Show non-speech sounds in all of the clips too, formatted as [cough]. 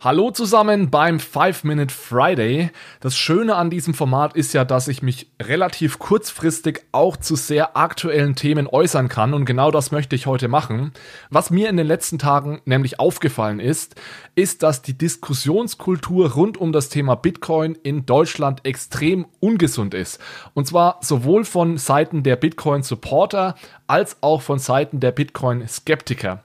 Hallo zusammen beim 5-Minute Friday. Das Schöne an diesem Format ist ja, dass ich mich relativ kurzfristig auch zu sehr aktuellen Themen äußern kann und genau das möchte ich heute machen. Was mir in den letzten Tagen nämlich aufgefallen ist, ist, dass die Diskussionskultur rund um das Thema Bitcoin in Deutschland extrem ungesund ist. Und zwar sowohl von Seiten der Bitcoin-Supporter als auch von Seiten der Bitcoin-Skeptiker.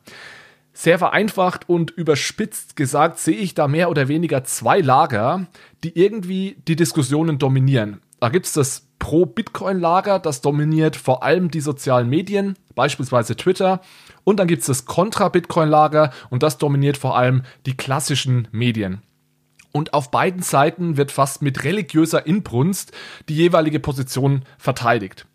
Sehr vereinfacht und überspitzt gesagt sehe ich da mehr oder weniger zwei Lager, die irgendwie die Diskussionen dominieren. Da gibt es das Pro-Bitcoin-Lager, das dominiert vor allem die sozialen Medien, beispielsweise Twitter. Und dann gibt es das Contra-Bitcoin-Lager und das dominiert vor allem die klassischen Medien. Und auf beiden Seiten wird fast mit religiöser Inbrunst die jeweilige Position verteidigt.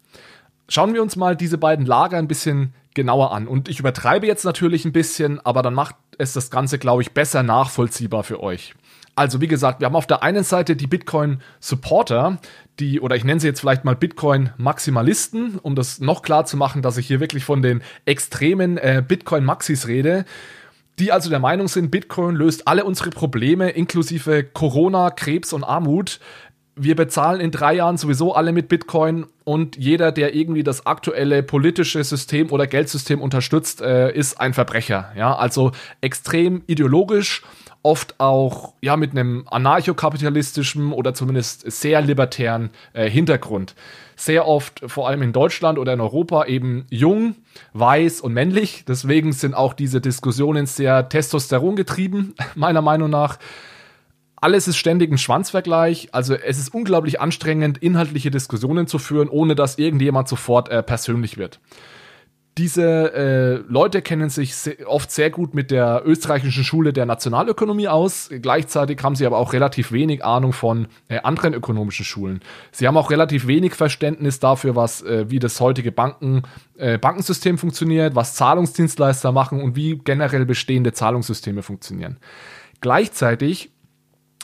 Schauen wir uns mal diese beiden Lager ein bisschen genauer an. Und ich übertreibe jetzt natürlich ein bisschen, aber dann macht es das Ganze, glaube ich, besser nachvollziehbar für euch. Also, wie gesagt, wir haben auf der einen Seite die Bitcoin-Supporter, die, oder ich nenne sie jetzt vielleicht mal Bitcoin-Maximalisten, um das noch klar zu machen, dass ich hier wirklich von den extremen äh, Bitcoin-Maxis rede, die also der Meinung sind, Bitcoin löst alle unsere Probleme, inklusive Corona, Krebs und Armut wir bezahlen in drei Jahren sowieso alle mit Bitcoin und jeder, der irgendwie das aktuelle politische System oder Geldsystem unterstützt, äh, ist ein Verbrecher. Ja, also extrem ideologisch, oft auch ja mit einem anarchokapitalistischen oder zumindest sehr libertären äh, Hintergrund. Sehr oft, vor allem in Deutschland oder in Europa, eben jung, weiß und männlich. Deswegen sind auch diese Diskussionen sehr Testosteron getrieben, [laughs] meiner Meinung nach. Alles ist ständig ein Schwanzvergleich. Also es ist unglaublich anstrengend, inhaltliche Diskussionen zu führen, ohne dass irgendjemand sofort äh, persönlich wird. Diese äh, Leute kennen sich sehr, oft sehr gut mit der österreichischen Schule der Nationalökonomie aus. Gleichzeitig haben sie aber auch relativ wenig Ahnung von äh, anderen ökonomischen Schulen. Sie haben auch relativ wenig Verständnis dafür, was äh, wie das heutige Banken, äh, Bankensystem funktioniert, was Zahlungsdienstleister machen und wie generell bestehende Zahlungssysteme funktionieren. Gleichzeitig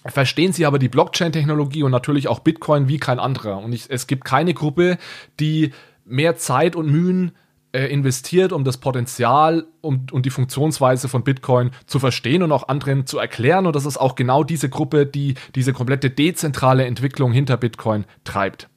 verstehen sie aber die Blockchain-Technologie und natürlich auch Bitcoin wie kein anderer. Und ich, es gibt keine Gruppe, die mehr Zeit und Mühen äh, investiert, um das Potenzial und, und die Funktionsweise von Bitcoin zu verstehen und auch anderen zu erklären. Und das ist auch genau diese Gruppe, die diese komplette dezentrale Entwicklung hinter Bitcoin treibt.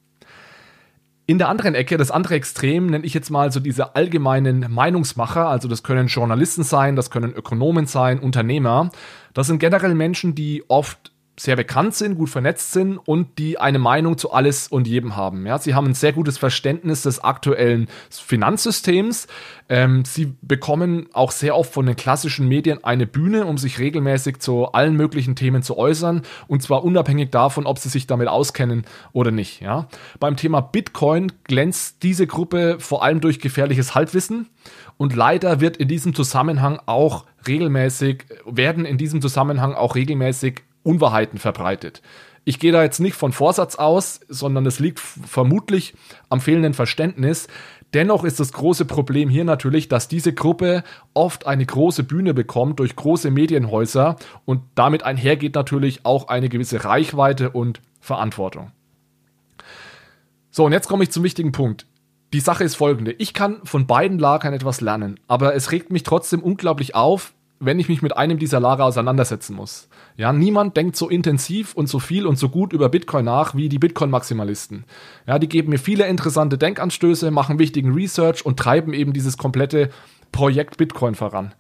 In der anderen Ecke, das andere Extrem, nenne ich jetzt mal so diese allgemeinen Meinungsmacher. Also das können Journalisten sein, das können Ökonomen sein, Unternehmer. Das sind generell Menschen, die oft sehr bekannt sind, gut vernetzt sind und die eine Meinung zu alles und jedem haben. Ja, sie haben ein sehr gutes Verständnis des aktuellen Finanzsystems. Ähm, sie bekommen auch sehr oft von den klassischen Medien eine Bühne, um sich regelmäßig zu allen möglichen Themen zu äußern und zwar unabhängig davon, ob sie sich damit auskennen oder nicht. Ja, beim Thema Bitcoin glänzt diese Gruppe vor allem durch gefährliches Halbwissen und leider wird in diesem Zusammenhang auch regelmäßig werden in diesem Zusammenhang auch regelmäßig Unwahrheiten verbreitet. Ich gehe da jetzt nicht von Vorsatz aus, sondern es liegt vermutlich am fehlenden Verständnis. Dennoch ist das große Problem hier natürlich, dass diese Gruppe oft eine große Bühne bekommt durch große Medienhäuser und damit einhergeht natürlich auch eine gewisse Reichweite und Verantwortung. So, und jetzt komme ich zum wichtigen Punkt. Die Sache ist folgende. Ich kann von beiden Lagern etwas lernen, aber es regt mich trotzdem unglaublich auf, wenn ich mich mit einem dieser Lager auseinandersetzen muss. Ja, niemand denkt so intensiv und so viel und so gut über Bitcoin nach wie die Bitcoin-Maximalisten. Ja, die geben mir viele interessante Denkanstöße, machen wichtigen Research und treiben eben dieses komplette Projekt Bitcoin voran.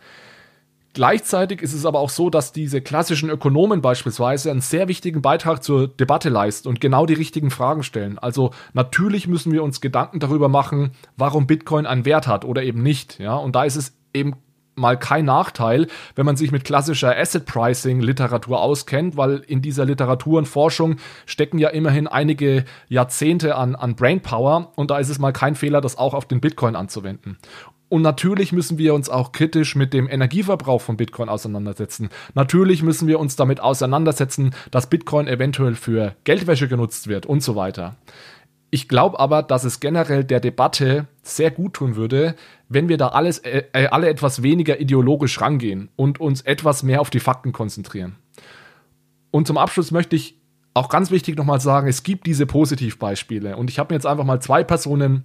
Gleichzeitig ist es aber auch so, dass diese klassischen Ökonomen beispielsweise einen sehr wichtigen Beitrag zur Debatte leisten und genau die richtigen Fragen stellen. Also natürlich müssen wir uns Gedanken darüber machen, warum Bitcoin einen Wert hat oder eben nicht. Ja, und da ist es eben mal kein Nachteil, wenn man sich mit klassischer Asset Pricing Literatur auskennt, weil in dieser Literatur und Forschung stecken ja immerhin einige Jahrzehnte an, an Brainpower und da ist es mal kein Fehler, das auch auf den Bitcoin anzuwenden. Und natürlich müssen wir uns auch kritisch mit dem Energieverbrauch von Bitcoin auseinandersetzen. Natürlich müssen wir uns damit auseinandersetzen, dass Bitcoin eventuell für Geldwäsche genutzt wird und so weiter. Ich glaube aber, dass es generell der Debatte sehr gut tun würde, wenn wir da alles, äh, äh, alle etwas weniger ideologisch rangehen und uns etwas mehr auf die Fakten konzentrieren. Und zum Abschluss möchte ich auch ganz wichtig nochmal sagen, es gibt diese Positivbeispiele. Und ich habe mir jetzt einfach mal zwei Personen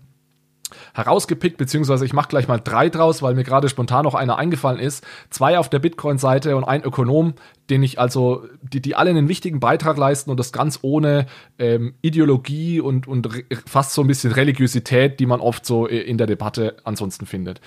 herausgepickt, beziehungsweise ich mache gleich mal drei draus, weil mir gerade spontan noch einer eingefallen ist. Zwei auf der Bitcoin-Seite und ein Ökonom, den ich also, die, die alle einen wichtigen Beitrag leisten und das ganz ohne ähm, Ideologie und, und fast so ein bisschen Religiosität, die man oft so in der Debatte ansonsten findet.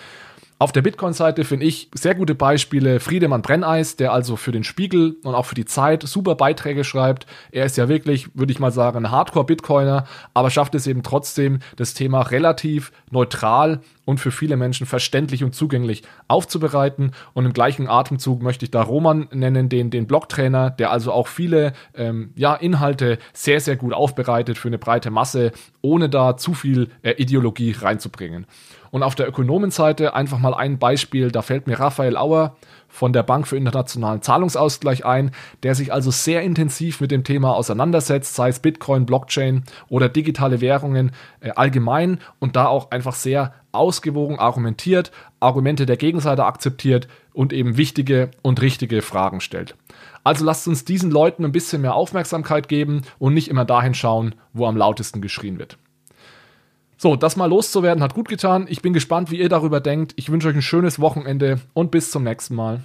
Auf der Bitcoin-Seite finde ich sehr gute Beispiele. Friedemann Brenneis, der also für den Spiegel und auch für die Zeit super Beiträge schreibt. Er ist ja wirklich, würde ich mal sagen, ein Hardcore-Bitcoiner, aber schafft es eben trotzdem, das Thema relativ neutral und für viele Menschen verständlich und zugänglich aufzubereiten. Und im gleichen Atemzug möchte ich da Roman nennen, den, den Blogtrainer, der also auch viele ähm, ja, Inhalte sehr, sehr gut aufbereitet für eine breite Masse, ohne da zu viel äh, Ideologie reinzubringen. Und auf der Ökonomenseite einfach mal ein Beispiel, da fällt mir Raphael Auer von der Bank für internationalen Zahlungsausgleich ein, der sich also sehr intensiv mit dem Thema auseinandersetzt, sei es Bitcoin, Blockchain oder digitale Währungen äh, allgemein und da auch einfach sehr ausgewogen argumentiert, Argumente der Gegenseite akzeptiert und eben wichtige und richtige Fragen stellt. Also lasst uns diesen Leuten ein bisschen mehr Aufmerksamkeit geben und nicht immer dahin schauen, wo am lautesten geschrien wird. So, das mal loszuwerden hat gut getan. Ich bin gespannt, wie ihr darüber denkt. Ich wünsche euch ein schönes Wochenende und bis zum nächsten Mal.